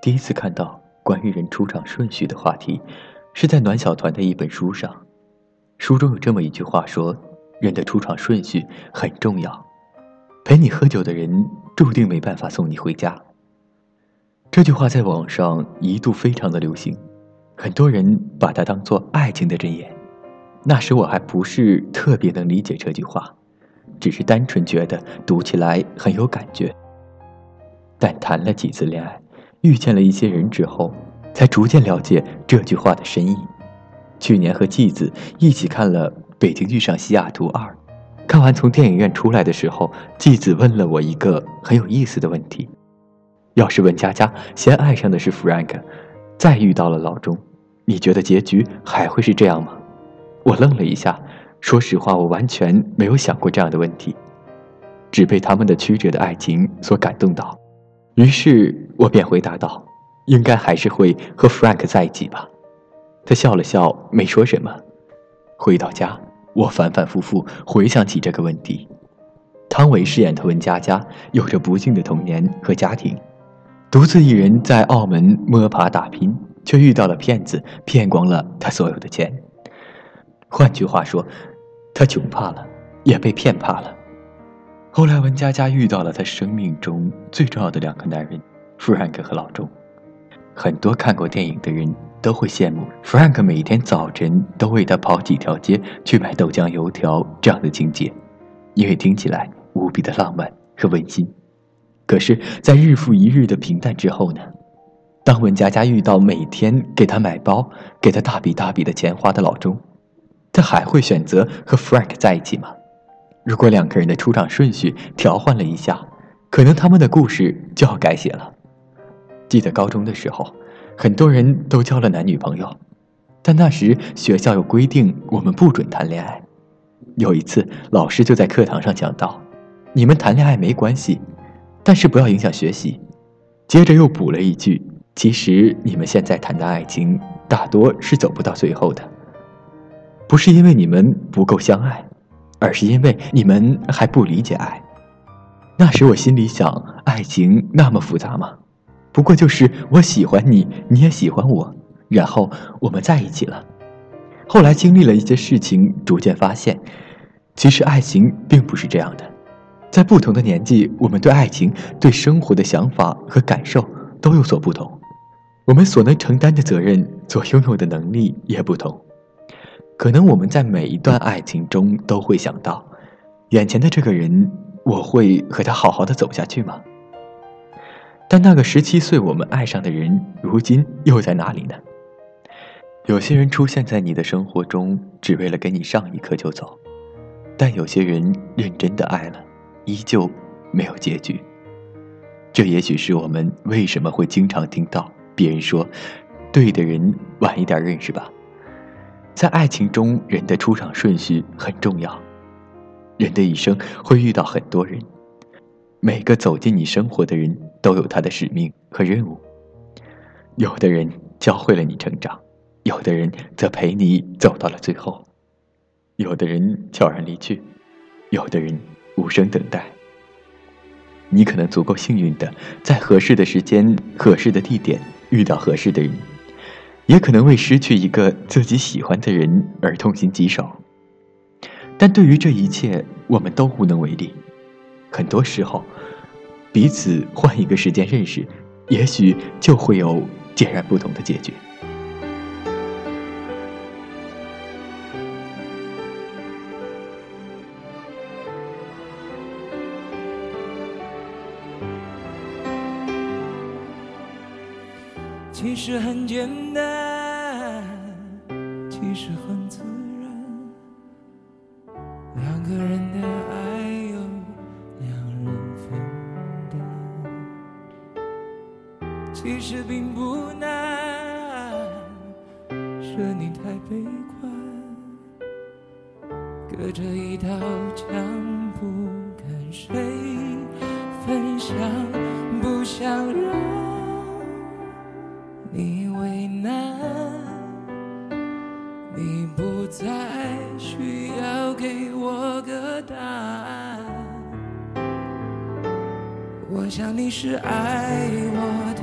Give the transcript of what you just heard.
第一次看到关于人出场顺序的话题，是在暖小团的一本书上。书中有这么一句话说：“人的出场顺序很重要，陪你喝酒的人注定没办法送你回家。”这句话在网上一度非常的流行，很多人把它当做爱情的箴言。那时我还不是特别能理解这句话，只是单纯觉得读起来很有感觉。但谈了几次恋爱，遇见了一些人之后，才逐渐了解这句话的深意。去年和继子一起看了《北京遇上西雅图二》，看完从电影院出来的时候，继子问了我一个很有意思的问题：要是文佳佳先爱上的是 Frank，再遇到了老钟，你觉得结局还会是这样吗？我愣了一下，说实话，我完全没有想过这样的问题，只被他们的曲折的爱情所感动到，于是我便回答道：“应该还是会和 Frank 在一起吧。”他笑了笑，没说什么。回到家，我反反复复回想起这个问题。汤唯饰演的文佳佳有着不幸的童年和家庭，独自一人在澳门摸爬打拼，却遇到了骗子，骗光了他所有的钱。换句话说，他穷怕了，也被骗怕了。后来，文佳佳遇到了她生命中最重要的两个男人，Frank 和老钟。很多看过电影的人都会羡慕 Frank 每天早晨都为她跑几条街去买豆浆油条这样的情节，因为听起来无比的浪漫和温馨。可是，在日复一日的平淡之后呢？当文佳佳遇到每天给她买包、给她大笔大笔的钱花的老钟。他还会选择和 Frank 在一起吗？如果两个人的出场顺序调换了一下，可能他们的故事就要改写了。记得高中的时候，很多人都交了男女朋友，但那时学校有规定，我们不准谈恋爱。有一次，老师就在课堂上讲到：“你们谈恋爱没关系，但是不要影响学习。”接着又补了一句：“其实你们现在谈的爱情，大多是走不到最后的。”不是因为你们不够相爱，而是因为你们还不理解爱。那时我心里想：爱情那么复杂吗？不过就是我喜欢你，你也喜欢我，然后我们在一起了。后来经历了一些事情，逐渐发现，其实爱情并不是这样的。在不同的年纪，我们对爱情、对生活的想法和感受都有所不同，我们所能承担的责任、所拥有的能力也不同。可能我们在每一段爱情中都会想到，眼前的这个人，我会和他好好的走下去吗？但那个十七岁我们爱上的人，如今又在哪里呢？有些人出现在你的生活中，只为了跟你上一课就走，但有些人认真的爱了，依旧没有结局。这也许是我们为什么会经常听到别人说，对的人晚一点认识吧。在爱情中，人的出场顺序很重要。人的一生会遇到很多人，每个走进你生活的人都有他的使命和任务。有的人教会了你成长，有的人则陪你走到了最后。有的人悄然离去，有的人无声等待。你可能足够幸运的，在合适的时间、合适的地点遇到合适的人。也可能为失去一个自己喜欢的人而痛心疾首，但对于这一切，我们都无能为力。很多时候，彼此换一个时间认识，也许就会有截然不同的结局。其实很简单，其实并不难，是你太悲观，隔着一道墙，不跟谁分享，不想让。你为难，你不再需要给我个答案。我想你是爱我的，